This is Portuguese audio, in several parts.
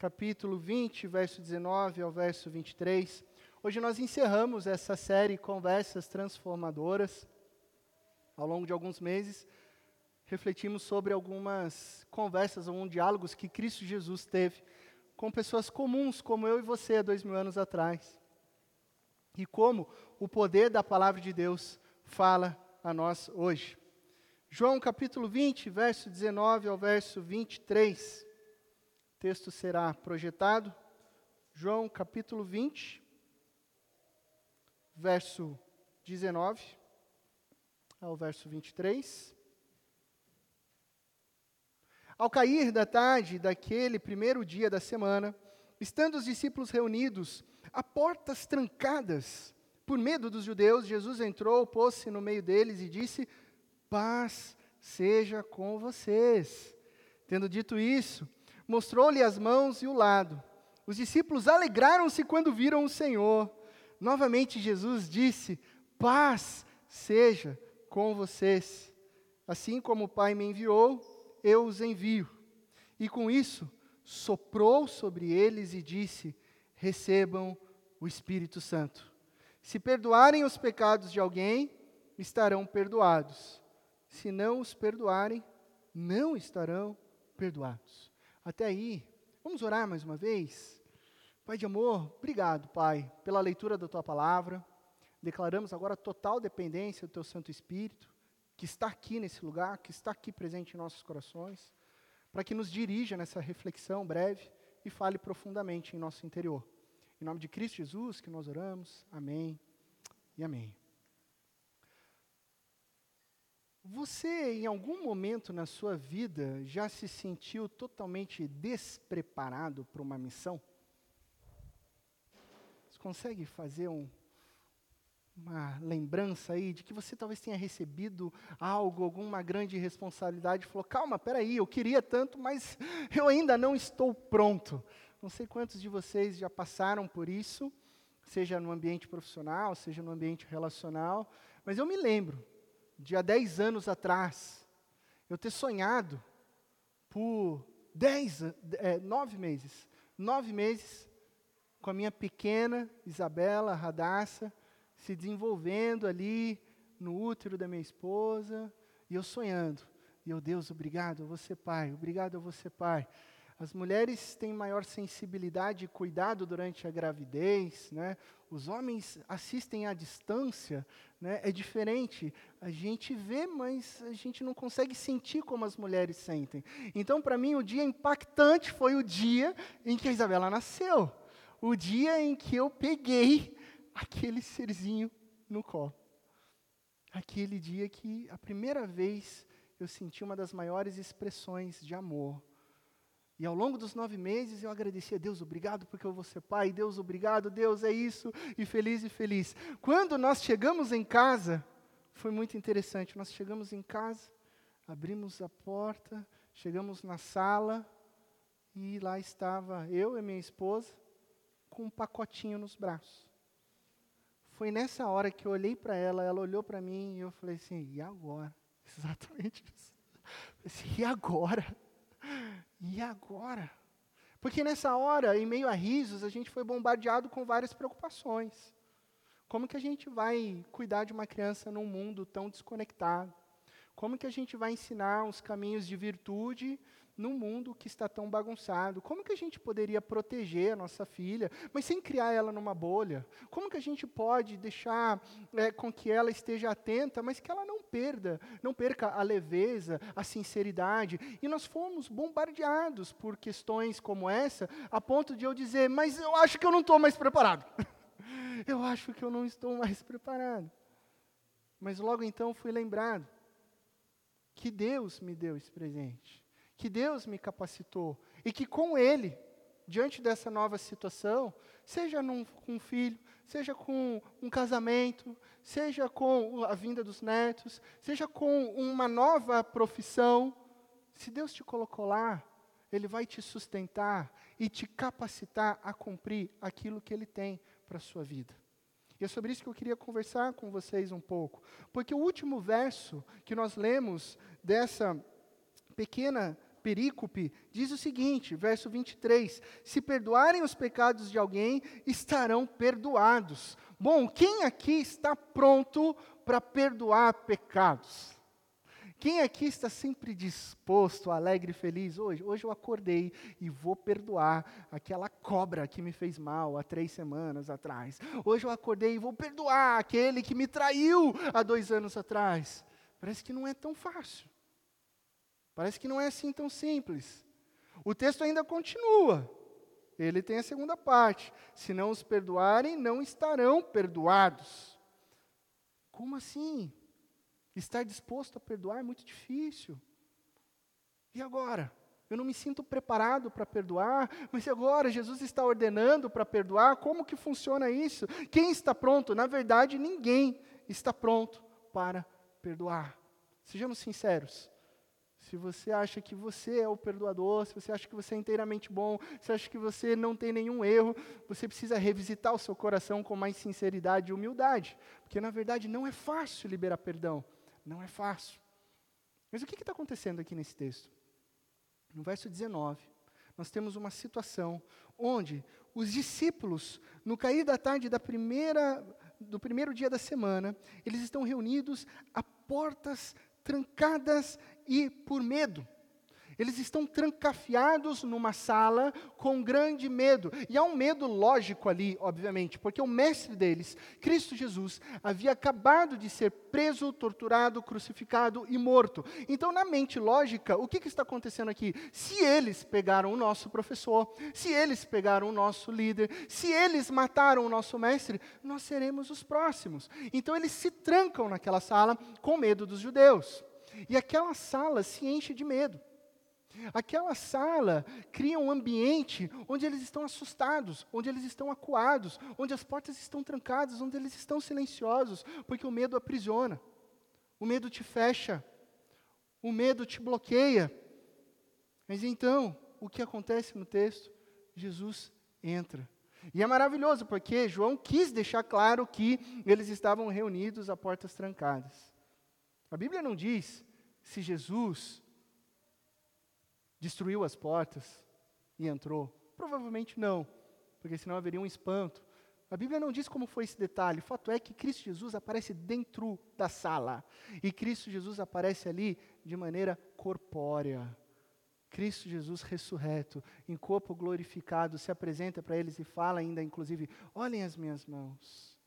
capítulo 20, verso 19 ao verso 23. Hoje nós encerramos essa série Conversas Transformadoras. Ao longo de alguns meses, refletimos sobre algumas conversas, alguns diálogos que Cristo Jesus teve com pessoas comuns, como eu e você, há dois mil anos atrás. E como o poder da palavra de Deus fala a nós hoje. João capítulo 20, verso 19 ao verso 23. Texto será projetado. João capítulo 20, verso 19 ao verso 23. Ao cair da tarde daquele primeiro dia da semana, estando os discípulos reunidos, a portas trancadas, por medo dos judeus, Jesus entrou, pôs-se no meio deles e disse: Paz seja com vocês. Tendo dito isso, mostrou-lhe as mãos e o lado. Os discípulos alegraram-se quando viram o Senhor. Novamente Jesus disse: Paz seja com vocês. Assim como o Pai me enviou, eu os envio. E com isso, soprou sobre eles e disse: Recebam o Espírito Santo. Se perdoarem os pecados de alguém, estarão perdoados. Se não os perdoarem, não estarão perdoados. Até aí, vamos orar mais uma vez? Pai de amor, obrigado, Pai, pela leitura da tua palavra. Declaramos agora total dependência do teu Santo Espírito que está aqui nesse lugar, que está aqui presente em nossos corações, para que nos dirija nessa reflexão breve e fale profundamente em nosso interior. Em nome de Cristo Jesus que nós oramos. Amém e amém. Você, em algum momento na sua vida, já se sentiu totalmente despreparado para uma missão? Você consegue fazer um, uma lembrança aí de que você talvez tenha recebido algo, alguma grande responsabilidade, e falou: calma, peraí, eu queria tanto, mas eu ainda não estou pronto. Não sei quantos de vocês já passaram por isso, seja no ambiente profissional, seja no ambiente relacional, mas eu me lembro, de há 10 anos atrás, eu ter sonhado por 10, é, nove meses, nove meses, com a minha pequena Isabela Radassa, se desenvolvendo ali no útero da minha esposa, e eu sonhando. E eu, Deus, obrigado a você, Pai, obrigado a você, Pai. As mulheres têm maior sensibilidade e cuidado durante a gravidez, né? Os homens assistem à distância, né? É diferente. A gente vê, mas a gente não consegue sentir como as mulheres sentem. Então, para mim, o dia impactante foi o dia em que a Isabela nasceu. O dia em que eu peguei aquele serzinho no colo. Aquele dia que, a primeira vez, eu senti uma das maiores expressões de amor. E ao longo dos nove meses eu agradeci a Deus, obrigado porque eu vou ser pai, Deus, obrigado, Deus, é isso, e feliz e feliz. Quando nós chegamos em casa, foi muito interessante. Nós chegamos em casa, abrimos a porta, chegamos na sala, e lá estava eu e minha esposa com um pacotinho nos braços foi nessa hora que eu olhei para ela, ela olhou para mim e eu falei assim: e agora? Exatamente isso. Assim, e agora? E agora? Porque nessa hora, em meio a risos, a gente foi bombardeado com várias preocupações. Como que a gente vai cuidar de uma criança num mundo tão desconectado? Como que a gente vai ensinar os caminhos de virtude num mundo que está tão bagunçado? Como que a gente poderia proteger a nossa filha, mas sem criar ela numa bolha? Como que a gente pode deixar é, com que ela esteja atenta, mas que ela não perda, não perca a leveza, a sinceridade? E nós fomos bombardeados por questões como essa, a ponto de eu dizer, mas eu acho que eu não estou mais preparado. eu acho que eu não estou mais preparado. Mas logo então fui lembrado que Deus me deu esse presente que Deus me capacitou e que com Ele, diante dessa nova situação, seja num, com um filho, seja com um casamento, seja com a vinda dos netos, seja com uma nova profissão, se Deus te colocou lá, Ele vai te sustentar e te capacitar a cumprir aquilo que Ele tem para a sua vida. E é sobre isso que eu queria conversar com vocês um pouco. Porque o último verso que nós lemos dessa pequena perícope diz o seguinte, verso 23: Se perdoarem os pecados de alguém, estarão perdoados. Bom, quem aqui está pronto para perdoar pecados? Quem aqui está sempre disposto, alegre e feliz? Hoje, hoje eu acordei e vou perdoar aquela cobra que me fez mal há três semanas atrás. Hoje eu acordei e vou perdoar aquele que me traiu há dois anos atrás. Parece que não é tão fácil. Parece que não é assim tão simples. O texto ainda continua. Ele tem a segunda parte. Se não os perdoarem, não estarão perdoados. Como assim? Estar disposto a perdoar é muito difícil. E agora? Eu não me sinto preparado para perdoar, mas agora Jesus está ordenando para perdoar, como que funciona isso? Quem está pronto? Na verdade, ninguém está pronto para perdoar. Sejamos sinceros. Se você acha que você é o perdoador, se você acha que você é inteiramente bom, se acha que você não tem nenhum erro, você precisa revisitar o seu coração com mais sinceridade e humildade, porque na verdade não é fácil liberar perdão. Não é fácil. Mas o que está acontecendo aqui nesse texto? No verso 19, nós temos uma situação onde os discípulos, no cair da tarde da primeira, do primeiro dia da semana, eles estão reunidos a portas trancadas e por medo. Eles estão trancafiados numa sala com grande medo. E há um medo lógico ali, obviamente, porque o mestre deles, Cristo Jesus, havia acabado de ser preso, torturado, crucificado e morto. Então, na mente lógica, o que, que está acontecendo aqui? Se eles pegaram o nosso professor, se eles pegaram o nosso líder, se eles mataram o nosso mestre, nós seremos os próximos. Então, eles se trancam naquela sala com medo dos judeus. E aquela sala se enche de medo. Aquela sala cria um ambiente onde eles estão assustados, onde eles estão acuados, onde as portas estão trancadas, onde eles estão silenciosos, porque o medo aprisiona, o medo te fecha, o medo te bloqueia. Mas então, o que acontece no texto? Jesus entra. E é maravilhoso, porque João quis deixar claro que eles estavam reunidos a portas trancadas. A Bíblia não diz se Jesus destruiu as portas e entrou? Provavelmente não, porque senão haveria um espanto. A Bíblia não diz como foi esse detalhe. O fato é que Cristo Jesus aparece dentro da sala. E Cristo Jesus aparece ali de maneira corpórea. Cristo Jesus ressurreto, em corpo glorificado, se apresenta para eles e fala ainda, inclusive: olhem as minhas mãos.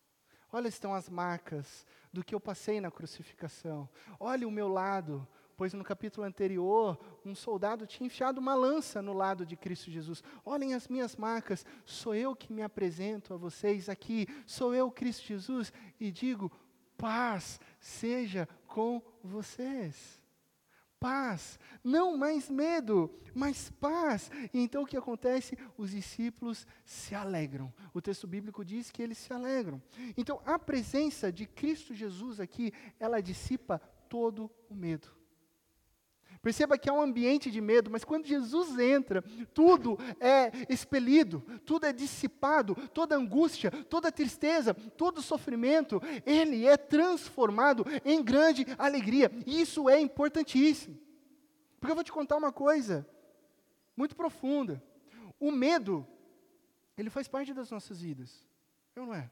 Olha estão as marcas do que eu passei na crucificação. Olhe o meu lado pois no capítulo anterior, um soldado tinha enfiado uma lança no lado de Cristo Jesus. Olhem as minhas marcas, sou eu que me apresento a vocês aqui, sou eu, Cristo Jesus, e digo: paz seja com vocês. Paz, não mais medo, mas paz. E então o que acontece? Os discípulos se alegram. O texto bíblico diz que eles se alegram. Então a presença de Cristo Jesus aqui, ela dissipa todo o medo. Perceba que há um ambiente de medo, mas quando Jesus entra, tudo é expelido, tudo é dissipado, toda angústia, toda tristeza, todo sofrimento, ele é transformado em grande alegria. Isso é importantíssimo. Porque eu vou te contar uma coisa muito profunda. O medo, ele faz parte das nossas vidas. Eu não é?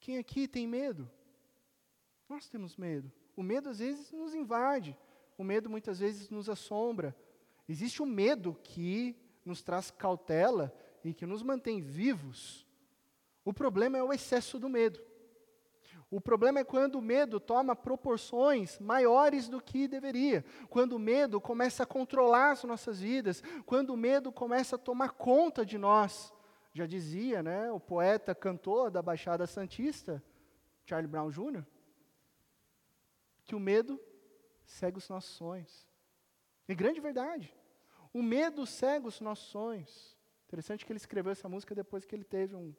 Quem aqui tem medo? Nós temos medo. O medo às vezes nos invade, o medo muitas vezes nos assombra. Existe o um medo que nos traz cautela e que nos mantém vivos. O problema é o excesso do medo. O problema é quando o medo toma proporções maiores do que deveria, quando o medo começa a controlar as nossas vidas, quando o medo começa a tomar conta de nós. Já dizia, né, o poeta cantor da Baixada Santista, Charlie Brown Jr., que o medo cega os nossos sonhos. É grande verdade. O medo cega os nossos sonhos. Interessante que ele escreveu essa música depois que ele teve um,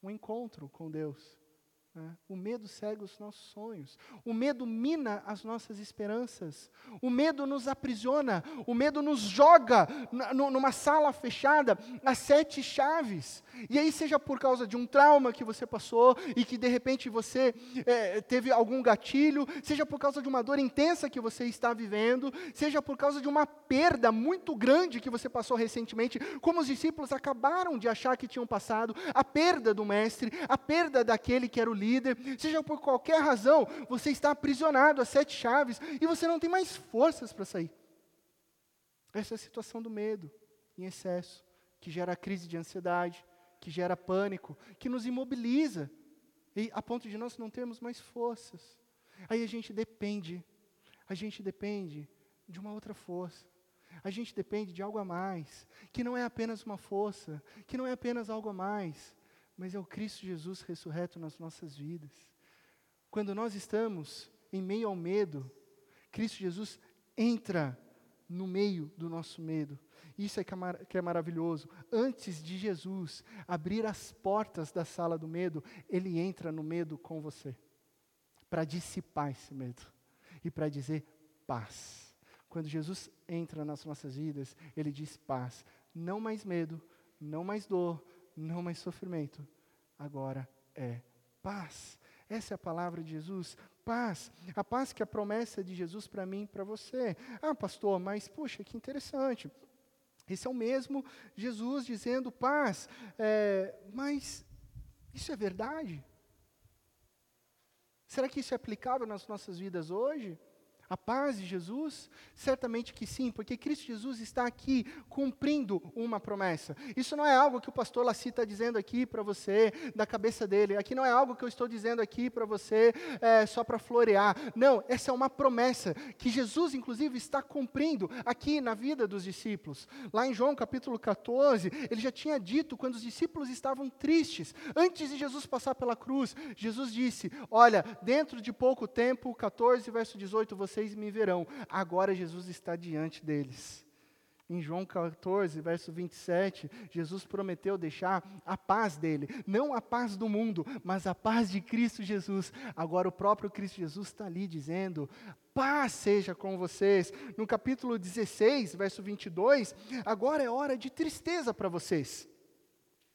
um encontro com Deus. Né? O medo cega os nossos sonhos. O medo mina as nossas esperanças. O medo nos aprisiona. O medo nos joga numa sala fechada a sete chaves. E aí, seja por causa de um trauma que você passou e que de repente você é, teve algum gatilho, seja por causa de uma dor intensa que você está vivendo, seja por causa de uma perda muito grande que você passou recentemente, como os discípulos acabaram de achar que tinham passado, a perda do mestre, a perda daquele que era o líder, seja por qualquer razão, você está aprisionado a sete chaves e você não tem mais forças para sair. Essa é a situação do medo em excesso, que gera crise de ansiedade, que gera pânico, que nos imobiliza, e a ponto de nós não termos mais forças. Aí a gente depende, a gente depende de uma outra força. A gente depende de algo a mais, que não é apenas uma força, que não é apenas algo a mais, mas é o Cristo Jesus ressurreto nas nossas vidas. Quando nós estamos em meio ao medo, Cristo Jesus entra no meio do nosso medo. Isso é que é, mar que é maravilhoso. Antes de Jesus abrir as portas da sala do medo, ele entra no medo com você, para dissipar esse medo e para dizer paz. Quando Jesus entra nas nossas vidas, ele diz paz. Não mais medo, não mais dor, não mais sofrimento, agora é paz. Essa é a palavra de Jesus, paz. A paz que é a promessa de Jesus para mim e para você. Ah, pastor, mas puxa, que interessante. Esse é o mesmo Jesus dizendo paz. É, mas isso é verdade? Será que isso é aplicável nas nossas vidas hoje? A paz de Jesus? Certamente que sim, porque Cristo Jesus está aqui cumprindo uma promessa. Isso não é algo que o pastor Laci está dizendo aqui para você, da cabeça dele. Aqui não é algo que eu estou dizendo aqui para você é, só para florear. Não, essa é uma promessa que Jesus, inclusive, está cumprindo aqui na vida dos discípulos. Lá em João capítulo 14, ele já tinha dito quando os discípulos estavam tristes, antes de Jesus passar pela cruz, Jesus disse: Olha, dentro de pouco tempo, 14, verso 18, você vocês me verão. Agora Jesus está diante deles. Em João 14, verso 27, Jesus prometeu deixar a paz dele, não a paz do mundo, mas a paz de Cristo Jesus. Agora o próprio Cristo Jesus está ali dizendo: paz seja com vocês. No capítulo 16, verso 22, agora é hora de tristeza para vocês.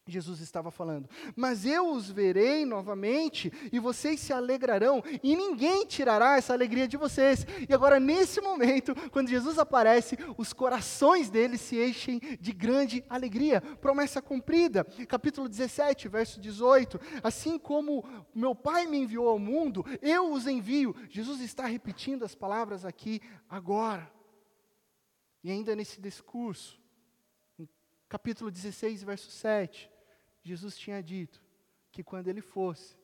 Jesus estava falando, mas eu os verei novamente e vocês se alegrarão e ninguém tirará essa alegria de vocês. E agora, nesse momento, quando Jesus aparece, os corações deles se enchem de grande alegria. Promessa cumprida. Capítulo 17, verso 18. Assim como meu Pai me enviou ao mundo, eu os envio. Jesus está repetindo as palavras aqui agora. E ainda nesse discurso, capítulo 16, verso 7. Jesus tinha dito que quando ele fosse,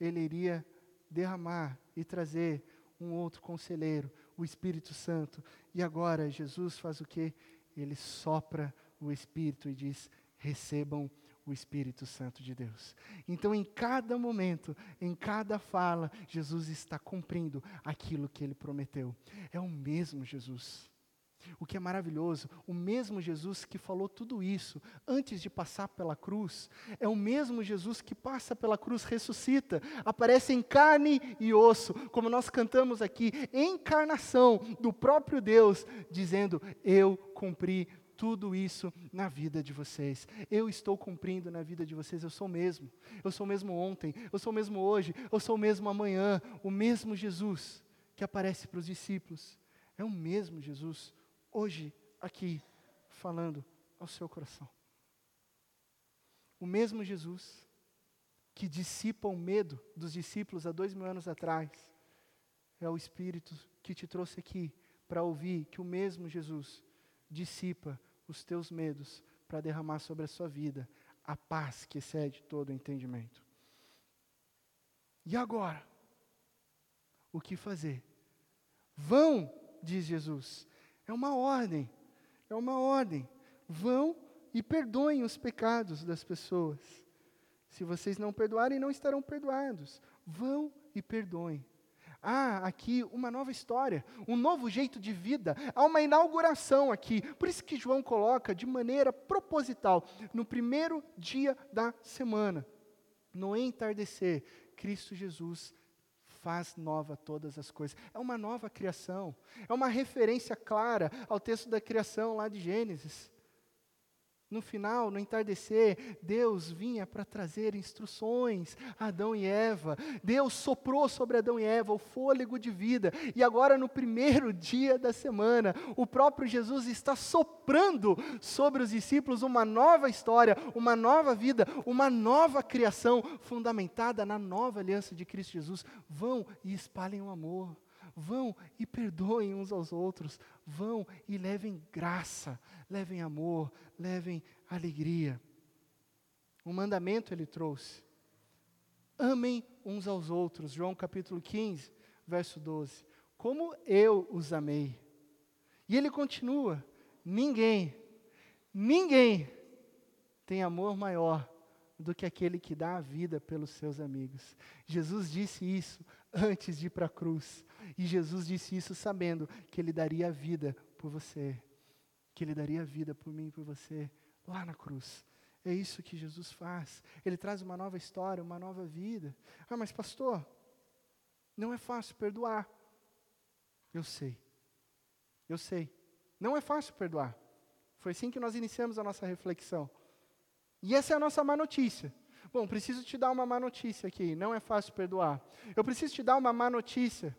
ele iria derramar e trazer um outro conselheiro, o Espírito Santo. E agora Jesus faz o que? Ele sopra o Espírito e diz: recebam o Espírito Santo de Deus. Então, em cada momento, em cada fala, Jesus está cumprindo aquilo que ele prometeu. É o mesmo Jesus. O que é maravilhoso, o mesmo Jesus que falou tudo isso antes de passar pela cruz, é o mesmo Jesus que passa pela cruz, ressuscita, aparece em carne e osso, como nós cantamos aqui, encarnação do próprio Deus, dizendo: Eu cumpri tudo isso na vida de vocês. Eu estou cumprindo na vida de vocês, eu sou o mesmo. Eu sou o mesmo ontem, eu sou o mesmo hoje, eu sou o mesmo amanhã. O mesmo Jesus que aparece para os discípulos. É o mesmo Jesus hoje aqui falando ao seu coração. O mesmo Jesus que dissipa o medo dos discípulos há dois mil anos atrás, é o Espírito que te trouxe aqui para ouvir que o mesmo Jesus dissipa os teus medos para derramar sobre a sua vida a paz que excede todo o entendimento. E agora? O que fazer? Vão, diz Jesus, é uma ordem. É uma ordem. Vão e perdoem os pecados das pessoas. Se vocês não perdoarem, não estarão perdoados. Vão e perdoem. Há aqui uma nova história, um novo jeito de vida, há uma inauguração aqui. Por isso que João coloca de maneira proposital, no primeiro dia da semana, no entardecer, Cristo Jesus faz nova todas as coisas. É uma nova criação. É uma referência clara ao texto da criação lá de Gênesis. No final, no entardecer, Deus vinha para trazer instruções a Adão e Eva. Deus soprou sobre Adão e Eva o fôlego de vida. E agora, no primeiro dia da semana, o próprio Jesus está soprando sobre os discípulos uma nova história, uma nova vida, uma nova criação fundamentada na nova aliança de Cristo Jesus. Vão e espalhem o amor. Vão e perdoem uns aos outros. Vão e levem graça, levem amor, levem alegria. Um mandamento ele trouxe. Amem uns aos outros. João capítulo 15, verso 12. Como eu os amei. E ele continua: ninguém, ninguém tem amor maior do que aquele que dá a vida pelos seus amigos. Jesus disse isso antes de ir para a cruz. E Jesus disse isso sabendo que Ele daria a vida por você, que Ele daria a vida por mim e por você, lá na cruz. É isso que Jesus faz. Ele traz uma nova história, uma nova vida. Ah, mas pastor, não é fácil perdoar. Eu sei. Eu sei. Não é fácil perdoar. Foi assim que nós iniciamos a nossa reflexão. E essa é a nossa má notícia. Bom, preciso te dar uma má notícia aqui. Não é fácil perdoar. Eu preciso te dar uma má notícia.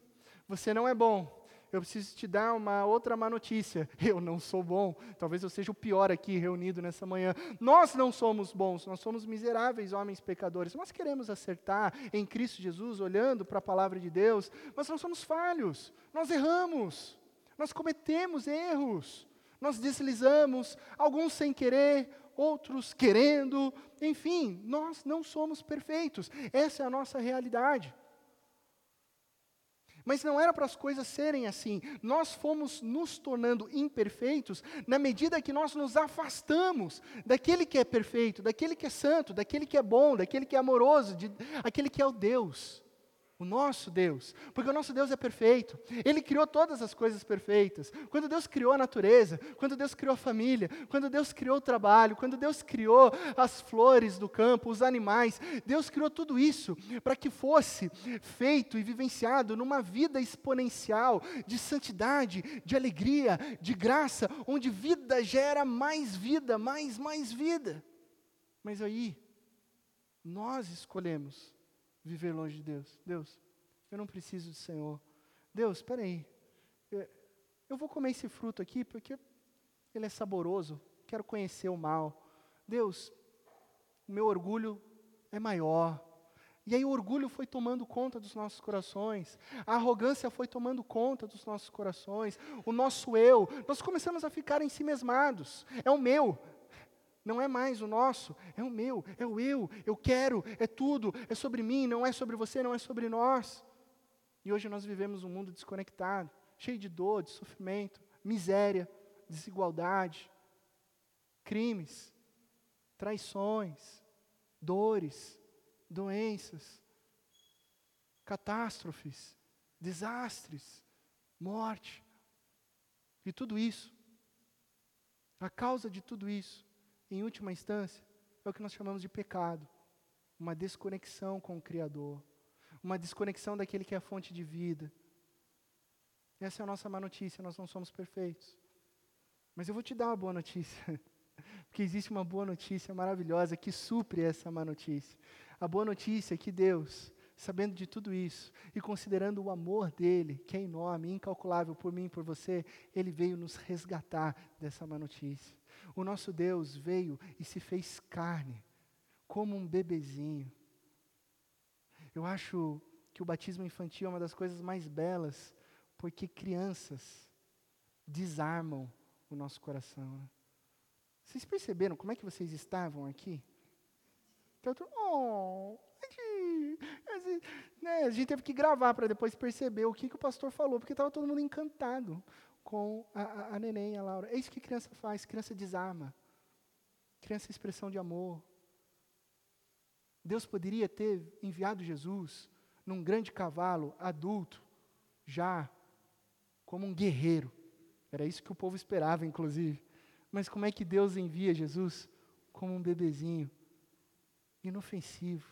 Você não é bom. Eu preciso te dar uma outra má notícia. Eu não sou bom. Talvez eu seja o pior aqui reunido nessa manhã. Nós não somos bons, nós somos miseráveis homens pecadores. Nós queremos acertar em Cristo Jesus, olhando para a palavra de Deus, mas nós somos falhos. Nós erramos. Nós cometemos erros. Nós deslizamos, alguns sem querer, outros querendo, enfim, nós não somos perfeitos. Essa é a nossa realidade. Mas não era para as coisas serem assim. Nós fomos nos tornando imperfeitos na medida que nós nos afastamos daquele que é perfeito, daquele que é santo, daquele que é bom, daquele que é amoroso, de, aquele que é o Deus o nosso Deus, porque o nosso Deus é perfeito, Ele criou todas as coisas perfeitas. Quando Deus criou a natureza, quando Deus criou a família, quando Deus criou o trabalho, quando Deus criou as flores do campo, os animais, Deus criou tudo isso para que fosse feito e vivenciado numa vida exponencial de santidade, de alegria, de graça, onde vida gera mais vida, mais, mais vida. Mas aí, nós escolhemos viver longe de Deus. Deus, eu não preciso do Senhor. Deus, espera aí. Eu vou comer esse fruto aqui porque ele é saboroso. Quero conhecer o mal. Deus, o meu orgulho é maior. E aí o orgulho foi tomando conta dos nossos corações, a arrogância foi tomando conta dos nossos corações, o nosso eu, nós começamos a ficar em si mesmados. É o meu, não é mais o nosso, é o meu, é o eu, eu quero, é tudo, é sobre mim, não é sobre você, não é sobre nós. E hoje nós vivemos um mundo desconectado, cheio de dor, de sofrimento, miséria, desigualdade, crimes, traições, dores, doenças, catástrofes, desastres, morte. E tudo isso, a causa de tudo isso em última instância, é o que nós chamamos de pecado. Uma desconexão com o Criador. Uma desconexão daquele que é a fonte de vida. Essa é a nossa má notícia, nós não somos perfeitos. Mas eu vou te dar uma boa notícia. Porque existe uma boa notícia maravilhosa que supre essa má notícia. A boa notícia é que Deus, sabendo de tudo isso e considerando o amor dele, que é enorme, incalculável por mim e por você, ele veio nos resgatar dessa má notícia. O nosso Deus veio e se fez carne, como um bebezinho. Eu acho que o batismo infantil é uma das coisas mais belas, porque crianças desarmam o nosso coração. Né? Vocês perceberam como é que vocês estavam aqui? Então, oh, né, a gente teve que gravar para depois perceber o que, que o pastor falou, porque estava todo mundo encantado com a, a, a neném, a Laura. É isso que criança faz, criança desarma. Criança é expressão de amor. Deus poderia ter enviado Jesus num grande cavalo, adulto, já, como um guerreiro. Era isso que o povo esperava, inclusive. Mas como é que Deus envia Jesus? Como um bebezinho, inofensivo,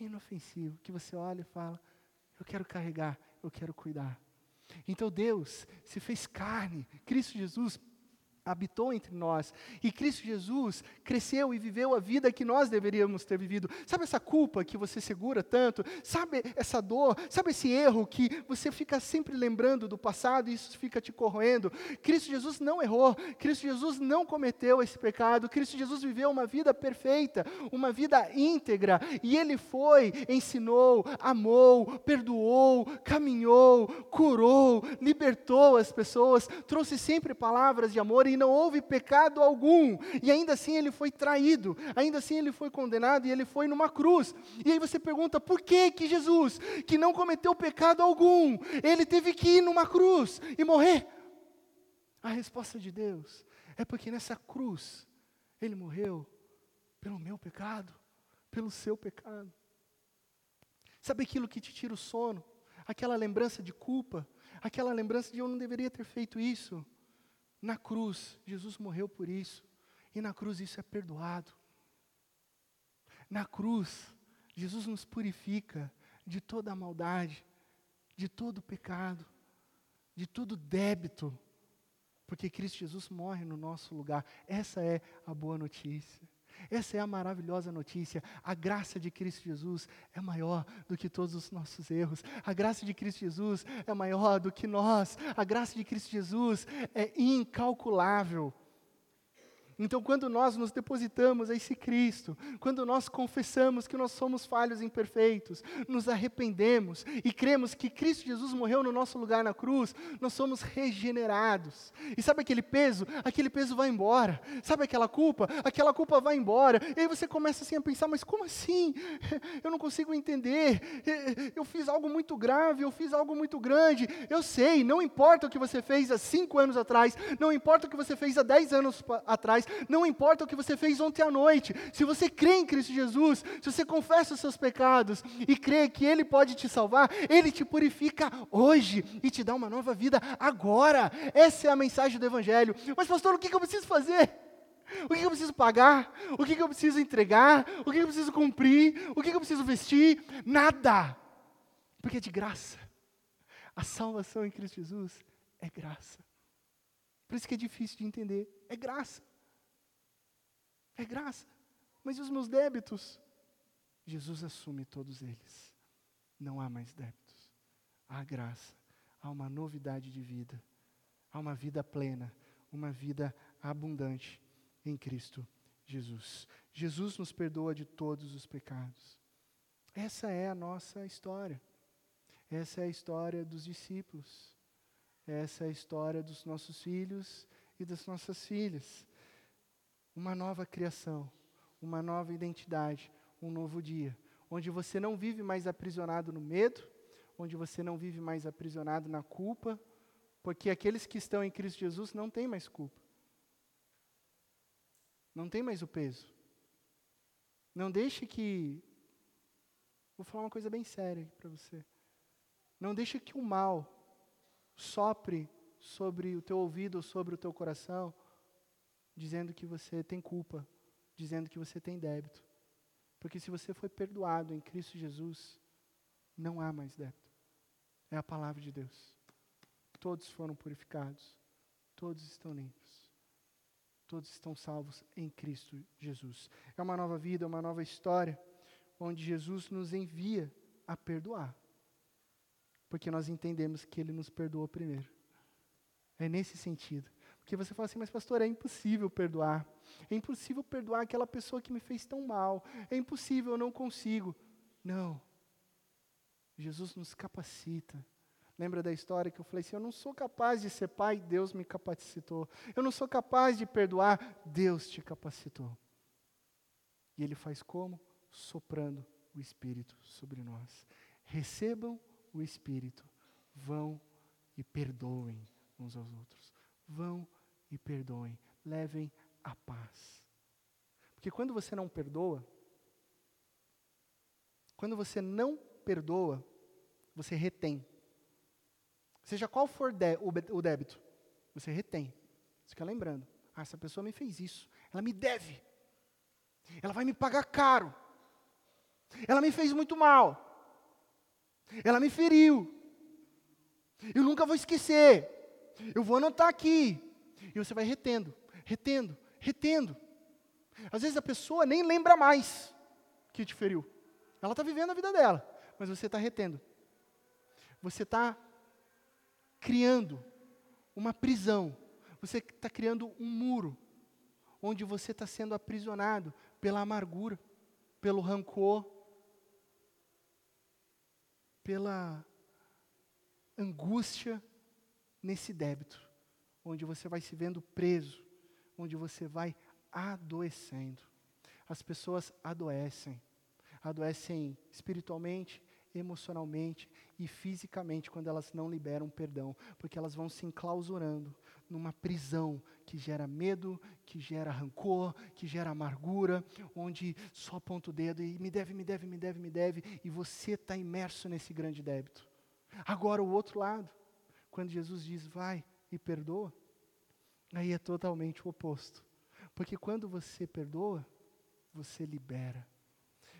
inofensivo, que você olha e fala: Eu quero carregar, eu quero cuidar. Então Deus se fez carne, Cristo Jesus habitou entre nós. E Cristo Jesus cresceu e viveu a vida que nós deveríamos ter vivido. Sabe essa culpa que você segura tanto? Sabe essa dor? Sabe esse erro que você fica sempre lembrando do passado e isso fica te corroendo? Cristo Jesus não errou. Cristo Jesus não cometeu esse pecado. Cristo Jesus viveu uma vida perfeita, uma vida íntegra. E ele foi, ensinou, amou, perdoou, caminhou, curou, libertou as pessoas, trouxe sempre palavras de amor e não houve pecado algum, e ainda assim ele foi traído, ainda assim ele foi condenado e ele foi numa cruz. E aí você pergunta, por que que Jesus, que não cometeu pecado algum, ele teve que ir numa cruz e morrer? A resposta de Deus é porque nessa cruz ele morreu pelo meu pecado, pelo seu pecado. Sabe aquilo que te tira o sono? Aquela lembrança de culpa, aquela lembrança de eu não deveria ter feito isso. Na cruz, Jesus morreu por isso. E na cruz isso é perdoado. Na cruz, Jesus nos purifica de toda a maldade, de todo o pecado, de todo débito, porque Cristo Jesus morre no nosso lugar. Essa é a boa notícia. Essa é a maravilhosa notícia. A graça de Cristo Jesus é maior do que todos os nossos erros. A graça de Cristo Jesus é maior do que nós. A graça de Cristo Jesus é incalculável. Então, quando nós nos depositamos a esse Cristo, quando nós confessamos que nós somos falhos e imperfeitos, nos arrependemos e cremos que Cristo Jesus morreu no nosso lugar na cruz, nós somos regenerados. E sabe aquele peso? Aquele peso vai embora. Sabe aquela culpa? Aquela culpa vai embora. E aí você começa assim a pensar: mas como assim? Eu não consigo entender. Eu fiz algo muito grave, eu fiz algo muito grande. Eu sei, não importa o que você fez há cinco anos atrás, não importa o que você fez há dez anos atrás, não importa o que você fez ontem à noite, se você crê em Cristo Jesus, se você confessa os seus pecados e crê que Ele pode te salvar, Ele te purifica hoje e te dá uma nova vida agora. Essa é a mensagem do Evangelho. Mas, pastor, o que eu preciso fazer? O que eu preciso pagar? O que eu preciso entregar? O que eu preciso cumprir? O que eu preciso vestir? Nada. Porque é de graça. A salvação em Cristo Jesus é graça. Por isso que é difícil de entender. É graça. É graça. Mas e os meus débitos? Jesus assume todos eles. Não há mais débitos. Há graça. Há uma novidade de vida. Há uma vida plena. Uma vida abundante em Cristo Jesus. Jesus nos perdoa de todos os pecados. Essa é a nossa história. Essa é a história dos discípulos. Essa é a história dos nossos filhos e das nossas filhas uma nova criação, uma nova identidade, um novo dia, onde você não vive mais aprisionado no medo, onde você não vive mais aprisionado na culpa, porque aqueles que estão em Cristo Jesus não têm mais culpa. Não tem mais o peso. Não deixe que. Vou falar uma coisa bem séria para você. Não deixe que o mal sopre sobre o teu ouvido, sobre o teu coração, dizendo que você tem culpa, dizendo que você tem débito. Porque se você foi perdoado em Cristo Jesus, não há mais débito. É a palavra de Deus. Todos foram purificados, todos estão limpos, todos estão salvos em Cristo Jesus. É uma nova vida, uma nova história, onde Jesus nos envia a perdoar. Porque nós entendemos que Ele nos perdoou primeiro. É nesse sentido. Porque você fala assim, mas pastor, é impossível perdoar. É impossível perdoar aquela pessoa que me fez tão mal. É impossível, eu não consigo. Não. Jesus nos capacita. Lembra da história que eu falei assim: eu não sou capaz de ser pai, Deus me capacitou. Eu não sou capaz de perdoar, Deus te capacitou. E Ele faz como? Soprando o Espírito sobre nós. Recebam o Espírito, vão e perdoem uns aos outros. Vão e perdoem, levem a paz. Porque quando você não perdoa, quando você não perdoa, você retém. Seja qual for o débito, você retém. Você fica lembrando. Ah, essa pessoa me fez isso. Ela me deve. Ela vai me pagar caro. Ela me fez muito mal. Ela me feriu. Eu nunca vou esquecer. Eu vou anotar aqui. E você vai retendo, retendo, retendo. Às vezes a pessoa nem lembra mais que te feriu. Ela está vivendo a vida dela, mas você está retendo. Você está criando uma prisão. Você está criando um muro onde você está sendo aprisionado pela amargura, pelo rancor, pela angústia nesse débito, onde você vai se vendo preso, onde você vai adoecendo. As pessoas adoecem, adoecem espiritualmente, emocionalmente e fisicamente quando elas não liberam perdão, porque elas vão se enclausurando numa prisão que gera medo, que gera rancor, que gera amargura, onde só aponta o dedo e me deve, me deve, me deve, me deve, e você está imerso nesse grande débito. Agora, o outro lado, quando Jesus diz vai e perdoa, aí é totalmente o oposto. Porque quando você perdoa, você libera.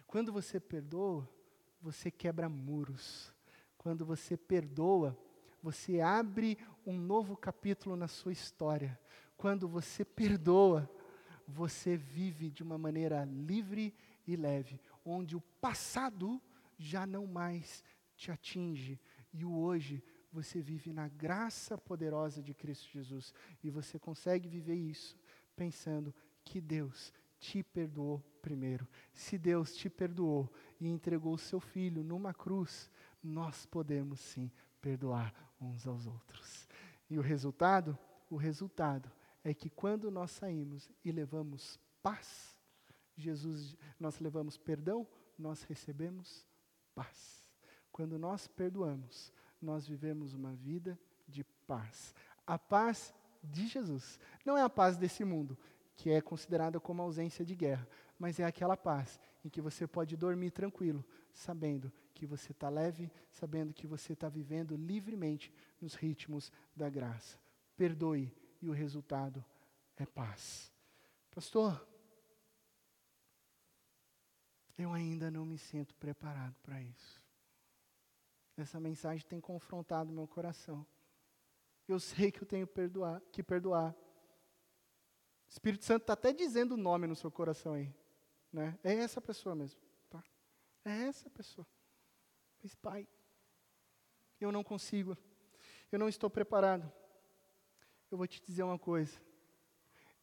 Quando você perdoa, você quebra muros. Quando você perdoa, você abre um novo capítulo na sua história. Quando você perdoa, você vive de uma maneira livre e leve, onde o passado já não mais te atinge e o hoje você vive na graça poderosa de Cristo Jesus e você consegue viver isso pensando que Deus te perdoou primeiro. Se Deus te perdoou e entregou o seu filho numa cruz, nós podemos sim perdoar uns aos outros. E o resultado? O resultado é que quando nós saímos e levamos paz, Jesus, nós levamos perdão, nós recebemos paz. Quando nós perdoamos, nós vivemos uma vida de paz. A paz de Jesus. Não é a paz desse mundo, que é considerada como ausência de guerra, mas é aquela paz em que você pode dormir tranquilo, sabendo que você está leve, sabendo que você está vivendo livremente nos ritmos da graça. Perdoe e o resultado é paz. Pastor, eu ainda não me sinto preparado para isso. Essa mensagem tem confrontado meu coração. Eu sei que eu tenho perdoar, que perdoar. O Espírito Santo está até dizendo o nome no seu coração aí. Né? É essa pessoa mesmo. Tá? É essa pessoa. Mas, pai, eu não consigo. Eu não estou preparado. Eu vou te dizer uma coisa.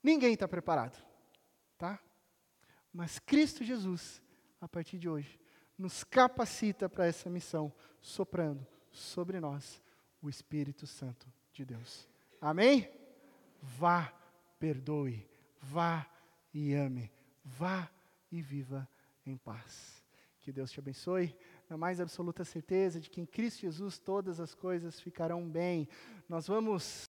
Ninguém está preparado. Tá? Mas Cristo Jesus, a partir de hoje, nos capacita para essa missão, soprando sobre nós o Espírito Santo de Deus. Amém? Vá, perdoe, vá e ame, vá e viva em paz. Que Deus te abençoe. Na mais absoluta certeza de que em Cristo Jesus todas as coisas ficarão bem. Nós vamos